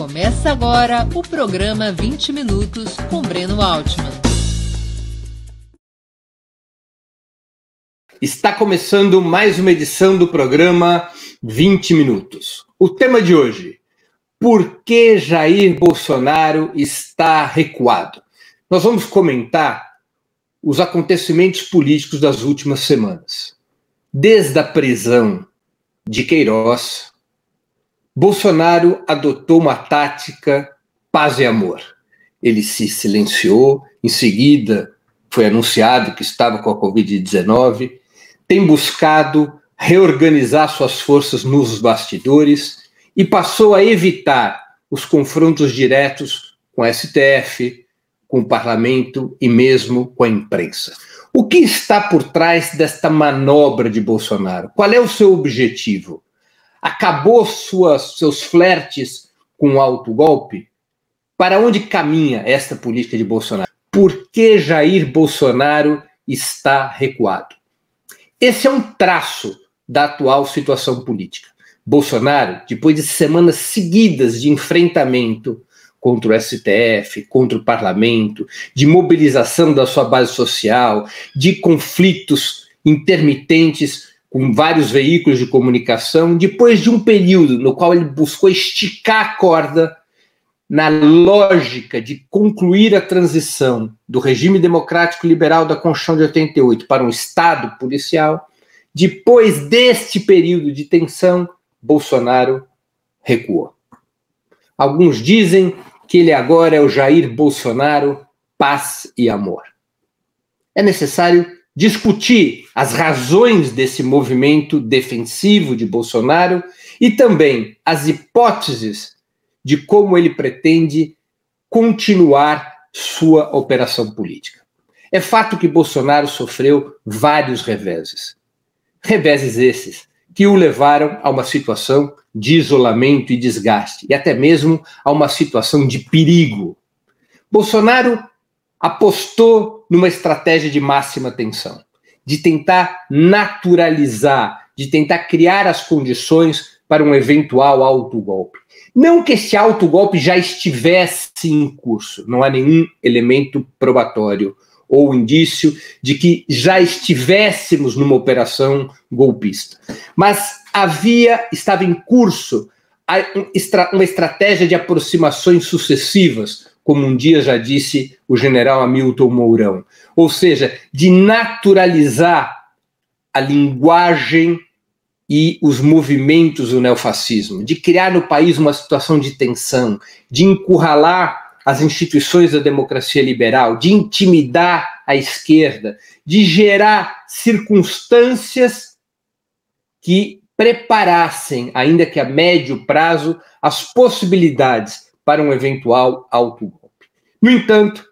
Começa agora o programa 20 Minutos com Breno Altman. Está começando mais uma edição do programa 20 Minutos. O tema de hoje: Por que Jair Bolsonaro está recuado? Nós vamos comentar os acontecimentos políticos das últimas semanas. Desde a prisão de Queiroz, Bolsonaro adotou uma tática paz e amor. Ele se silenciou, em seguida foi anunciado que estava com a Covid-19, tem buscado reorganizar suas forças nos bastidores e passou a evitar os confrontos diretos com o STF, com o parlamento e mesmo com a imprensa. O que está por trás desta manobra de Bolsonaro? Qual é o seu objetivo? Acabou suas, seus flertes com o autogolpe? Para onde caminha esta política de Bolsonaro? Por que Jair Bolsonaro está recuado? Esse é um traço da atual situação política. Bolsonaro, depois de semanas seguidas de enfrentamento contra o STF, contra o parlamento, de mobilização da sua base social, de conflitos intermitentes com vários veículos de comunicação, depois de um período no qual ele buscou esticar a corda na lógica de concluir a transição do regime democrático liberal da Constituição de 88 para um Estado policial, depois deste período de tensão, Bolsonaro recuou. Alguns dizem que ele agora é o Jair Bolsonaro, paz e amor. É necessário discutir as razões desse movimento defensivo de Bolsonaro e também as hipóteses de como ele pretende continuar sua operação política. É fato que Bolsonaro sofreu vários reveses. Reveses esses que o levaram a uma situação de isolamento e desgaste, e até mesmo a uma situação de perigo. Bolsonaro apostou numa estratégia de máxima tensão, de tentar naturalizar, de tentar criar as condições para um eventual autogolpe. Não que esse autogolpe já estivesse em curso, não há nenhum elemento probatório ou indício de que já estivéssemos numa operação golpista. Mas havia, estava em curso uma estratégia de aproximações sucessivas como um dia já disse o general Hamilton Mourão, ou seja, de naturalizar a linguagem e os movimentos do neofascismo, de criar no país uma situação de tensão, de encurralar as instituições da democracia liberal, de intimidar a esquerda, de gerar circunstâncias que preparassem, ainda que a médio prazo, as possibilidades para um eventual autogolpe. No entanto,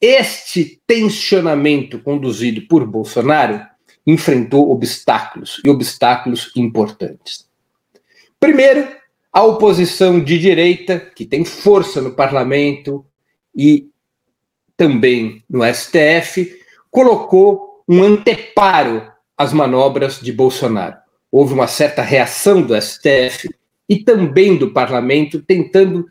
este tensionamento conduzido por Bolsonaro enfrentou obstáculos e obstáculos importantes. Primeiro, a oposição de direita, que tem força no parlamento e também no STF, colocou um anteparo às manobras de Bolsonaro. Houve uma certa reação do STF e também do parlamento tentando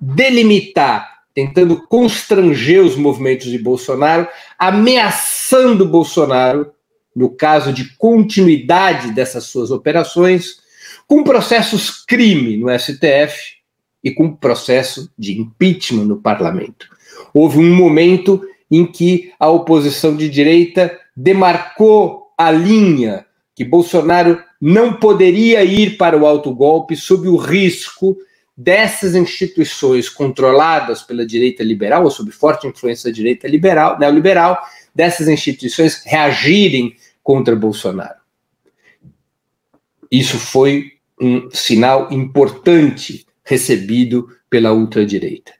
delimitar tentando constranger os movimentos de Bolsonaro, ameaçando Bolsonaro, no caso de continuidade dessas suas operações, com processos crime no STF e com processo de impeachment no parlamento. Houve um momento em que a oposição de direita demarcou a linha que Bolsonaro não poderia ir para o autogolpe sob o risco dessas instituições controladas pela direita liberal, ou sob forte influência da direita liberal, neoliberal, dessas instituições reagirem contra Bolsonaro. Isso foi um sinal importante recebido pela ultradireita.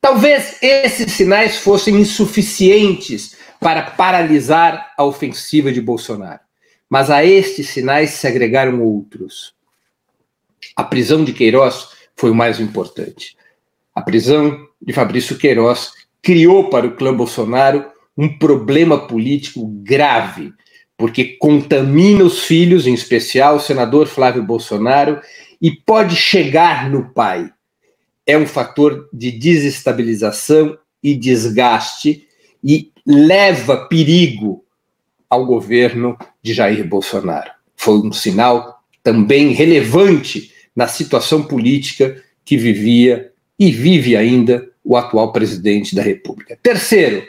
Talvez esses sinais fossem insuficientes para paralisar a ofensiva de Bolsonaro, mas a estes sinais se agregaram outros. A prisão de Queiroz foi o mais importante. A prisão de Fabrício Queiroz criou para o clã Bolsonaro um problema político grave, porque contamina os filhos, em especial o senador Flávio Bolsonaro, e pode chegar no pai. é um fator de desestabilização e desgaste e leva perigo ao governo de Jair Bolsonaro. Foi um sinal também relevante na situação política que vivia e vive ainda o atual presidente da República. Terceiro,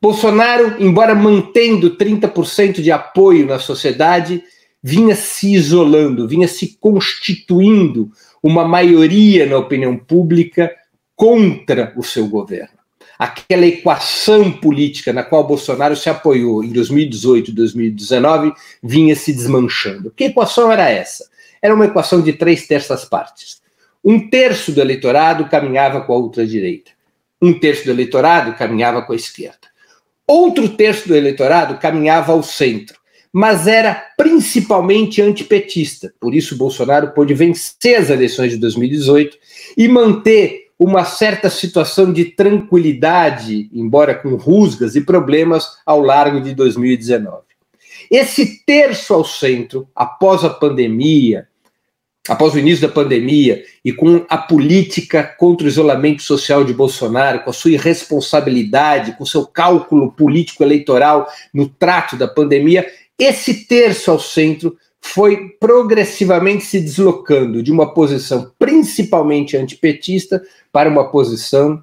Bolsonaro, embora mantendo 30% de apoio na sociedade, vinha se isolando, vinha se constituindo uma maioria na opinião pública contra o seu governo. Aquela equação política na qual Bolsonaro se apoiou em 2018 e 2019 vinha se desmanchando. Que equação era essa? Era uma equação de três terças partes. Um terço do eleitorado caminhava com a ultradireita. Um terço do eleitorado caminhava com a esquerda. Outro terço do eleitorado caminhava ao centro mas era principalmente antipetista. Por isso, Bolsonaro pôde vencer as eleições de 2018 e manter uma certa situação de tranquilidade, embora com rusgas e problemas, ao largo de 2019. Esse terço ao centro, após a pandemia, após o início da pandemia e com a política contra o isolamento social de Bolsonaro, com a sua irresponsabilidade, com o seu cálculo político eleitoral no trato da pandemia, esse terço ao centro foi progressivamente se deslocando de uma posição principalmente antipetista para uma posição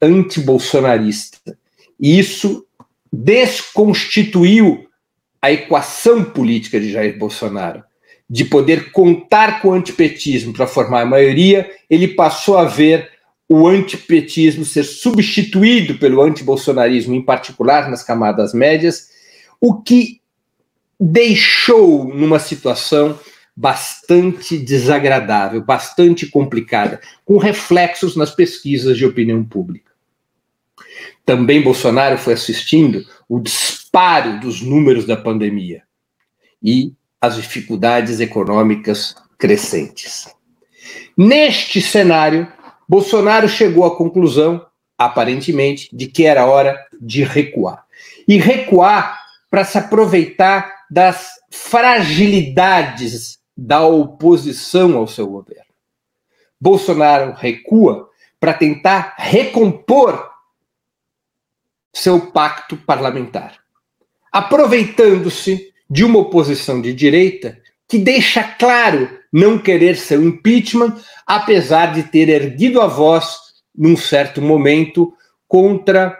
antibolsonarista. E isso desconstituiu a equação política de Jair Bolsonaro. De poder contar com o antipetismo para formar a maioria, ele passou a ver o antipetismo ser substituído pelo antibolsonarismo, em particular nas camadas médias, o que deixou numa situação bastante desagradável, bastante complicada, com reflexos nas pesquisas de opinião pública. Também Bolsonaro foi assistindo o disparo dos números da pandemia e as dificuldades econômicas crescentes. Neste cenário, Bolsonaro chegou à conclusão, aparentemente, de que era hora de recuar. E recuar para se aproveitar das fragilidades da oposição ao seu governo. Bolsonaro recua para tentar recompor seu pacto parlamentar, aproveitando-se de uma oposição de direita que deixa claro não querer seu impeachment, apesar de ter erguido a voz num certo momento contra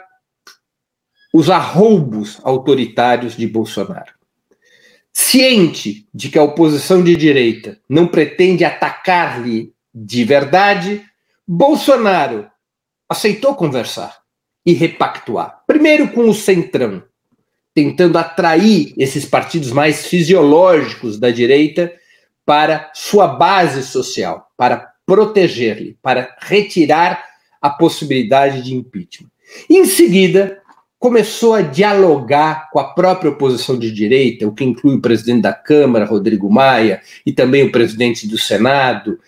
os arroubos autoritários de Bolsonaro. Ciente de que a oposição de direita não pretende atacar-lhe de verdade, Bolsonaro aceitou conversar e repactuar. Primeiro com o Centrão, tentando atrair esses partidos mais fisiológicos da direita para sua base social, para proteger-lhe, para retirar a possibilidade de impeachment. Em seguida, começou a dialogar com a própria oposição de direita, o que inclui o presidente da Câmara, Rodrigo Maia, e também o presidente do Senado,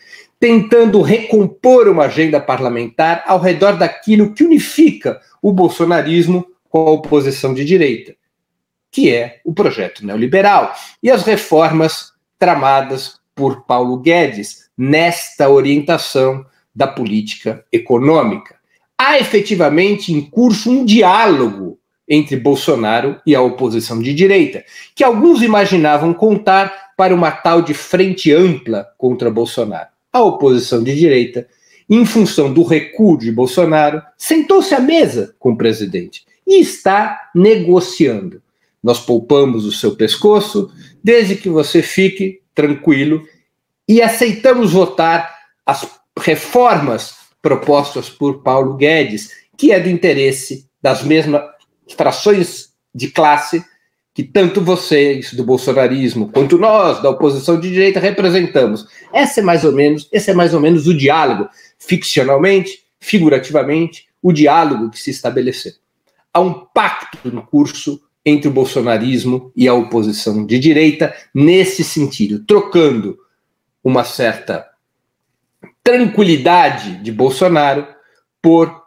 tentando recompor uma agenda parlamentar ao redor daquilo que unifica o bolsonarismo com a oposição de direita, que é o projeto neoliberal e as reformas tramadas por Paulo Guedes nesta orientação da política econômica há efetivamente em curso um diálogo entre Bolsonaro e a oposição de direita, que alguns imaginavam contar para uma tal de frente ampla contra Bolsonaro. A oposição de direita, em função do recuo de Bolsonaro, sentou-se à mesa com o presidente e está negociando. Nós poupamos o seu pescoço, desde que você fique tranquilo e aceitamos votar as reformas propostas por Paulo Guedes, que é do interesse das mesmas frações de classe que tanto vocês do bolsonarismo quanto nós da oposição de direita representamos. Esse é mais ou menos, esse é mais ou menos o diálogo, ficcionalmente, figurativamente, o diálogo que se estabeleceu. Há um pacto no curso entre o bolsonarismo e a oposição de direita nesse sentido, trocando uma certa tranquilidade de Bolsonaro por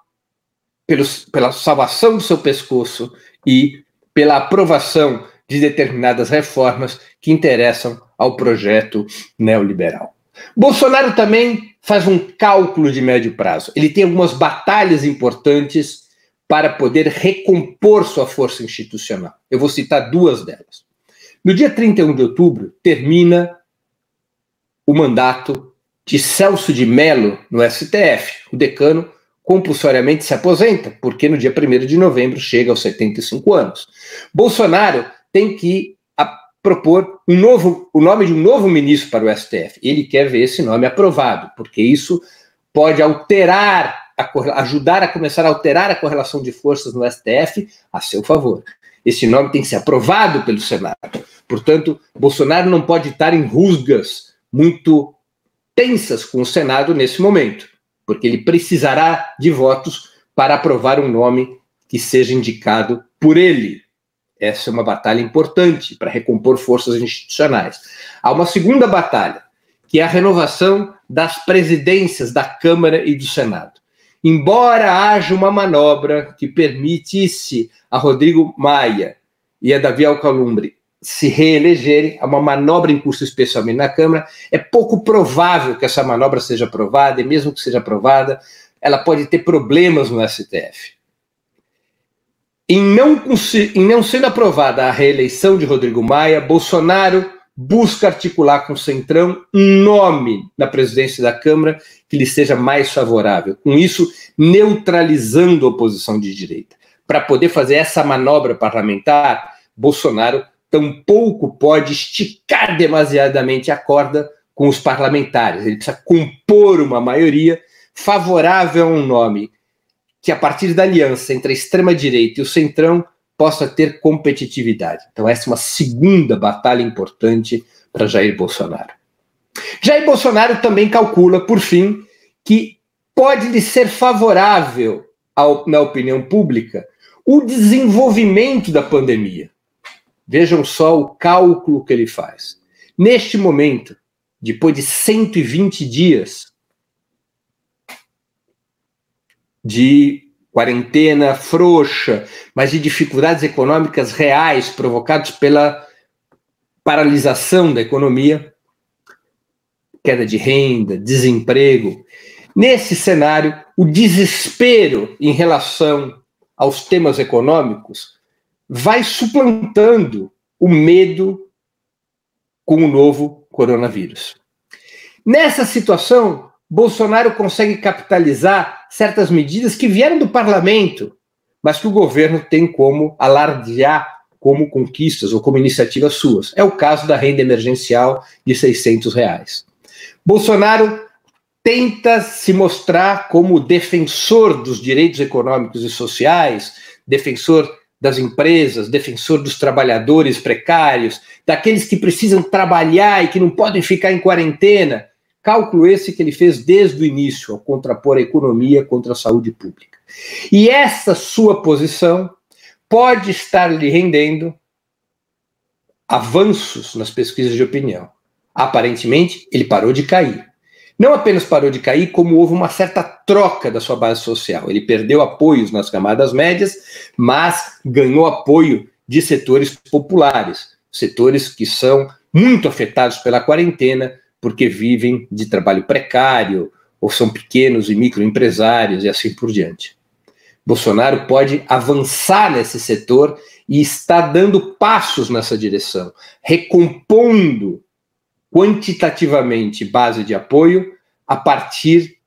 pela salvação do seu pescoço e pela aprovação de determinadas reformas que interessam ao projeto neoliberal. Bolsonaro também faz um cálculo de médio prazo. Ele tem algumas batalhas importantes para poder recompor sua força institucional. Eu vou citar duas delas. No dia 31 de outubro, termina o mandato de Celso de Mello no STF. O decano compulsoriamente se aposenta, porque no dia 1 de novembro chega aos 75 anos. Bolsonaro tem que propor um novo, o nome de um novo ministro para o STF. Ele quer ver esse nome aprovado, porque isso pode alterar, a, ajudar a começar a alterar a correlação de forças no STF a seu favor. Esse nome tem que ser aprovado pelo Senado. Portanto, Bolsonaro não pode estar em rusgas muito tensas com o Senado nesse momento, porque ele precisará de votos para aprovar um nome que seja indicado por ele. Essa é uma batalha importante para recompor forças institucionais. Há uma segunda batalha, que é a renovação das presidências da Câmara e do Senado. Embora haja uma manobra que permitisse a Rodrigo Maia e a Davi Alcolumbre se reelegerem, há uma manobra em curso especialmente na Câmara, é pouco provável que essa manobra seja aprovada, e mesmo que seja aprovada, ela pode ter problemas no STF. Em não, em não sendo aprovada a reeleição de Rodrigo Maia, Bolsonaro busca articular com o Centrão um nome na presidência da Câmara que lhe seja mais favorável, com isso neutralizando a oposição de direita. Para poder fazer essa manobra parlamentar, Bolsonaro tampouco pode esticar demasiadamente a corda com os parlamentares. Ele precisa compor uma maioria favorável a um nome que a partir da aliança entre a extrema-direita e o centrão possa ter competitividade. Então, essa é uma segunda batalha importante para Jair Bolsonaro. Jair Bolsonaro também calcula, por fim, que pode lhe ser favorável, ao, na opinião pública, o desenvolvimento da pandemia. Vejam só o cálculo que ele faz. Neste momento, depois de 120 dias de quarentena frouxa, mas de dificuldades econômicas reais provocadas pela paralisação da economia, queda de renda, desemprego. Nesse cenário, o desespero em relação aos temas econômicos vai suplantando o medo com o novo coronavírus. Nessa situação, Bolsonaro consegue capitalizar certas medidas que vieram do parlamento, mas que o governo tem como alardear como conquistas ou como iniciativas suas. É o caso da renda emergencial de 600 reais. Bolsonaro tenta se mostrar como defensor dos direitos econômicos e sociais, defensor das empresas, defensor dos trabalhadores precários, daqueles que precisam trabalhar e que não podem ficar em quarentena. Cálculo esse que ele fez desde o início, ao contrapor a economia contra a saúde pública. E essa sua posição pode estar lhe rendendo avanços nas pesquisas de opinião. Aparentemente, ele parou de cair. Não apenas parou de cair, como houve uma certa troca da sua base social. Ele perdeu apoios nas camadas médias, mas ganhou apoio de setores populares, setores que são muito afetados pela quarentena, porque vivem de trabalho precário, ou são pequenos e microempresários e assim por diante. Bolsonaro pode avançar nesse setor e está dando passos nessa direção, recompondo quantitativamente base de apoio a partir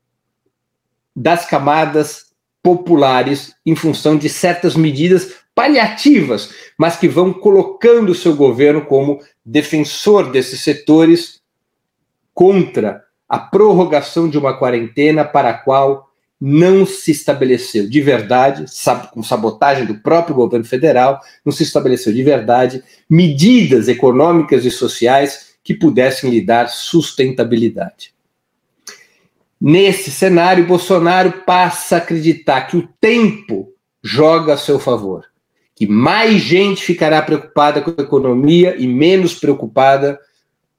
das camadas populares em função de certas medidas paliativas, mas que vão colocando o seu governo como defensor desses setores contra a prorrogação de uma quarentena para a qual não se estabeleceu de verdade, com sabotagem do próprio governo federal, não se estabeleceu de verdade medidas econômicas e sociais que pudessem lhe dar sustentabilidade. Nesse cenário, Bolsonaro passa a acreditar que o tempo joga a seu favor, que mais gente ficará preocupada com a economia e menos preocupada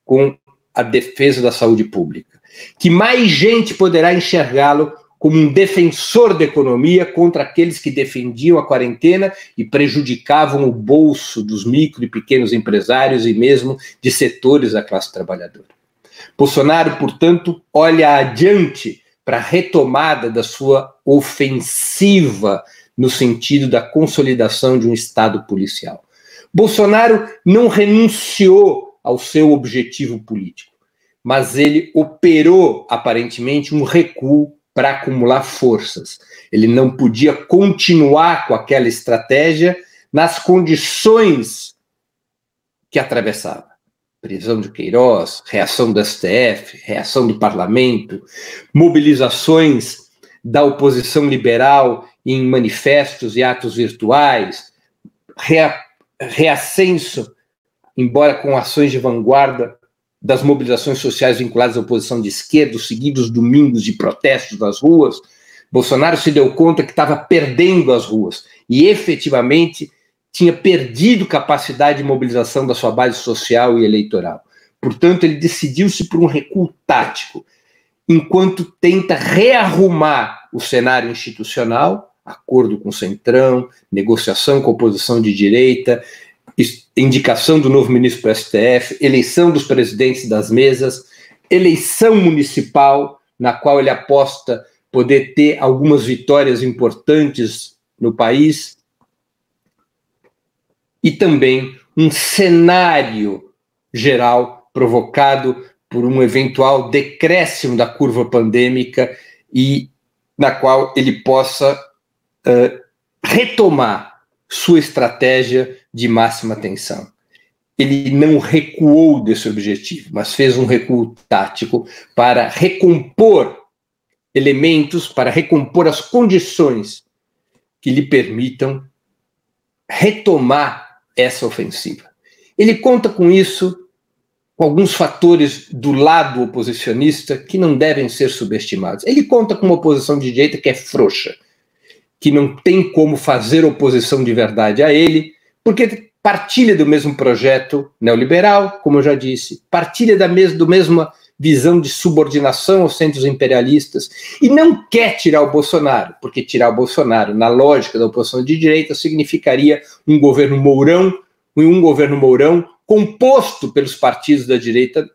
com a defesa da saúde pública. Que mais gente poderá enxergá-lo como um defensor da economia contra aqueles que defendiam a quarentena e prejudicavam o bolso dos micro e pequenos empresários e mesmo de setores da classe trabalhadora. Bolsonaro, portanto, olha adiante para a retomada da sua ofensiva no sentido da consolidação de um Estado policial. Bolsonaro não renunciou ao seu objetivo político, mas ele operou aparentemente um recuo para acumular forças. Ele não podia continuar com aquela estratégia nas condições que atravessava. Prisão de Queiroz, reação do STF, reação do parlamento, mobilizações da oposição liberal em manifestos e atos virtuais, rea, reascenso, embora com ações de vanguarda, das mobilizações sociais vinculadas à oposição de esquerda, os seguidos domingos de protestos nas ruas, Bolsonaro se deu conta que estava perdendo as ruas e efetivamente tinha perdido capacidade de mobilização da sua base social e eleitoral. Portanto, ele decidiu-se por um recuo tático, enquanto tenta rearrumar o cenário institucional acordo com o Centrão, negociação com a oposição de direita, indicação do novo ministro para o STF, eleição dos presidentes das mesas, eleição municipal, na qual ele aposta poder ter algumas vitórias importantes no país, e também um cenário geral provocado por um eventual decréscimo da curva pandêmica e na qual ele possa uh, retomar sua estratégia de máxima tensão. Ele não recuou desse objetivo, mas fez um recuo tático para recompor elementos, para recompor as condições que lhe permitam retomar essa ofensiva. Ele conta com isso, com alguns fatores do lado oposicionista que não devem ser subestimados. Ele conta com uma oposição de direita que é frouxa, que não tem como fazer oposição de verdade a ele, porque partilha do mesmo projeto neoliberal, como eu já disse, partilha da mes do mesma visão de subordinação aos centros imperialistas e não quer tirar o Bolsonaro, porque tirar o Bolsonaro, na lógica da oposição de direita, significaria um governo Mourão, um governo Mourão composto pelos partidos da direita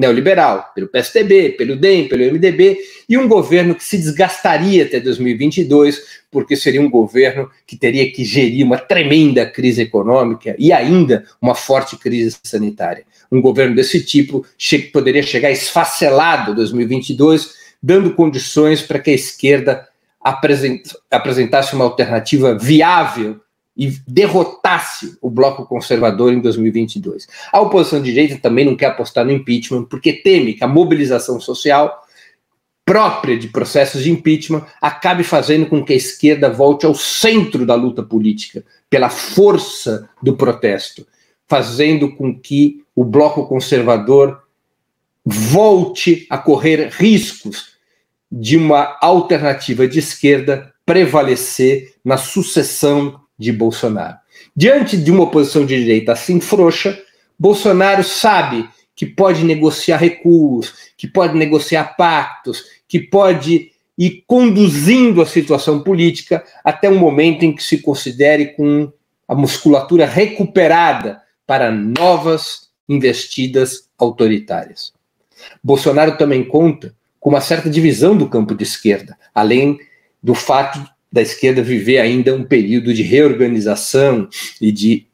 neoliberal, pelo PSDB, pelo DEM, pelo MDB, e um governo que se desgastaria até 2022, porque seria um governo que teria que gerir uma tremenda crise econômica e ainda uma forte crise sanitária. Um governo desse tipo che poderia chegar esfacelado em 2022, dando condições para que a esquerda apresent apresentasse uma alternativa viável e derrotasse o bloco conservador em 2022. A oposição de direita também não quer apostar no impeachment, porque teme que a mobilização social própria de processos de impeachment acabe fazendo com que a esquerda volte ao centro da luta política, pela força do protesto, fazendo com que o bloco conservador volte a correr riscos de uma alternativa de esquerda prevalecer na sucessão de Bolsonaro. Diante de uma oposição de direita assim frouxa, Bolsonaro sabe que pode negociar recuos, que pode negociar pactos, que pode ir conduzindo a situação política até um momento em que se considere com a musculatura recuperada para novas investidas autoritárias. Bolsonaro também conta com uma certa divisão do campo de esquerda, além do fato da esquerda viver ainda um período de reorganização e de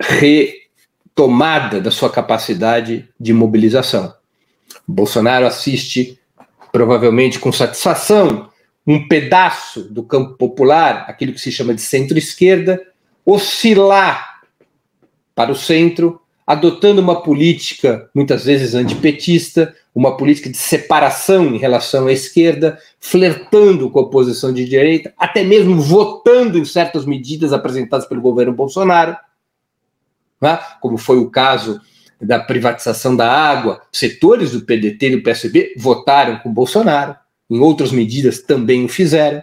retomada da sua capacidade de mobilização. Bolsonaro assiste, provavelmente com satisfação, um pedaço do campo popular, aquilo que se chama de centro-esquerda, oscilar para o centro, adotando uma política muitas vezes antipetista, uma política de separação em relação à esquerda, flertando com a oposição de direita, até mesmo votando em certas medidas apresentadas pelo governo Bolsonaro, né? como foi o caso da privatização da água. Setores do PDT e do PSB votaram com Bolsonaro, em outras medidas também o fizeram.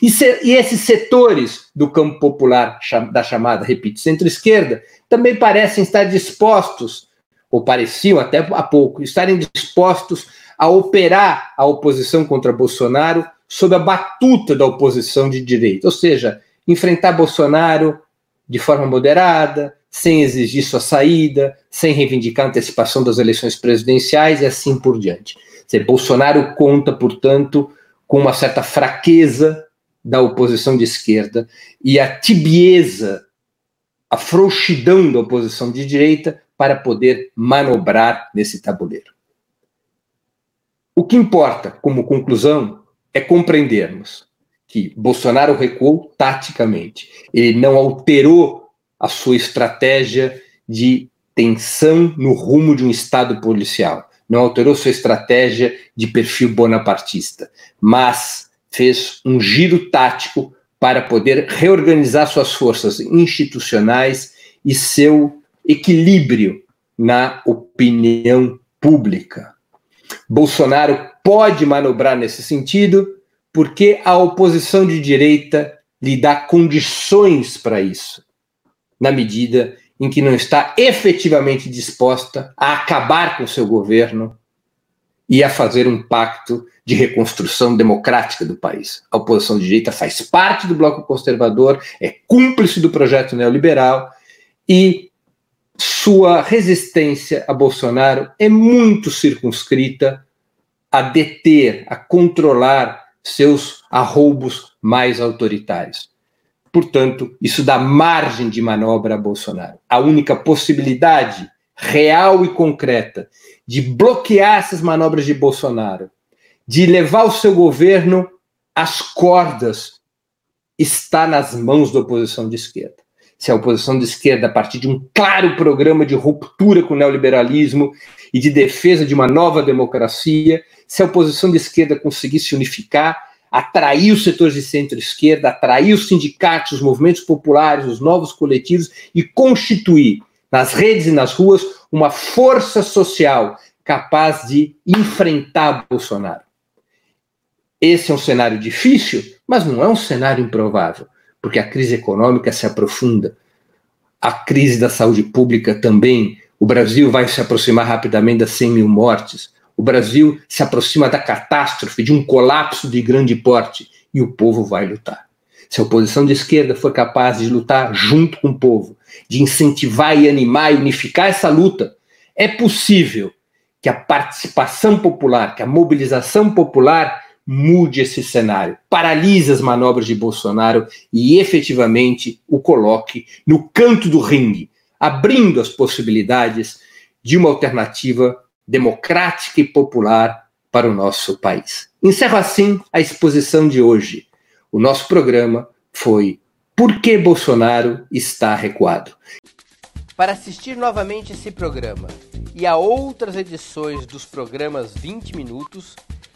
E, se, e esses setores do campo popular, da chamada, repito, centro-esquerda, também parecem estar dispostos ou pareciam até há pouco, estarem dispostos a operar a oposição contra Bolsonaro sob a batuta da oposição de direita, ou seja, enfrentar Bolsonaro de forma moderada, sem exigir sua saída, sem reivindicar a antecipação das eleições presidenciais e assim por diante. Dizer, Bolsonaro conta, portanto, com uma certa fraqueza da oposição de esquerda e a tibieza, a frouxidão da oposição de direita para poder manobrar nesse tabuleiro. O que importa, como conclusão, é compreendermos que Bolsonaro recuou taticamente. Ele não alterou a sua estratégia de tensão no rumo de um Estado policial. Não alterou sua estratégia de perfil bonapartista, mas fez um giro tático para poder reorganizar suas forças institucionais e seu equilíbrio na opinião pública. Bolsonaro pode manobrar nesse sentido porque a oposição de direita lhe dá condições para isso, na medida em que não está efetivamente disposta a acabar com seu governo e a fazer um pacto de reconstrução democrática do país. A oposição de direita faz parte do bloco conservador, é cúmplice do projeto neoliberal e sua resistência a Bolsonaro é muito circunscrita a deter, a controlar seus arroubos mais autoritários. Portanto, isso dá margem de manobra a Bolsonaro. A única possibilidade real e concreta de bloquear essas manobras de Bolsonaro, de levar o seu governo às cordas, está nas mãos da oposição de esquerda. Se a oposição de esquerda, a partir de um claro programa de ruptura com o neoliberalismo e de defesa de uma nova democracia, se a oposição de esquerda conseguisse unificar, atrair os setores de centro-esquerda, atrair os sindicatos, os movimentos populares, os novos coletivos e constituir nas redes e nas ruas uma força social capaz de enfrentar Bolsonaro. Esse é um cenário difícil, mas não é um cenário improvável, porque a crise econômica se aprofunda, a crise da saúde pública também. O Brasil vai se aproximar rapidamente das 100 mil mortes. O Brasil se aproxima da catástrofe, de um colapso de grande porte, e o povo vai lutar. Se a oposição de esquerda for capaz de lutar junto com o povo, de incentivar e animar e unificar essa luta, é possível que a participação popular, que a mobilização popular mude esse cenário, paralise as manobras de Bolsonaro e efetivamente o coloque no canto do ringue, abrindo as possibilidades de uma alternativa democrática e popular para o nosso país. Encerro assim a exposição de hoje. O nosso programa foi Por que Bolsonaro está recuado? Para assistir novamente esse programa e a outras edições dos programas 20 Minutos,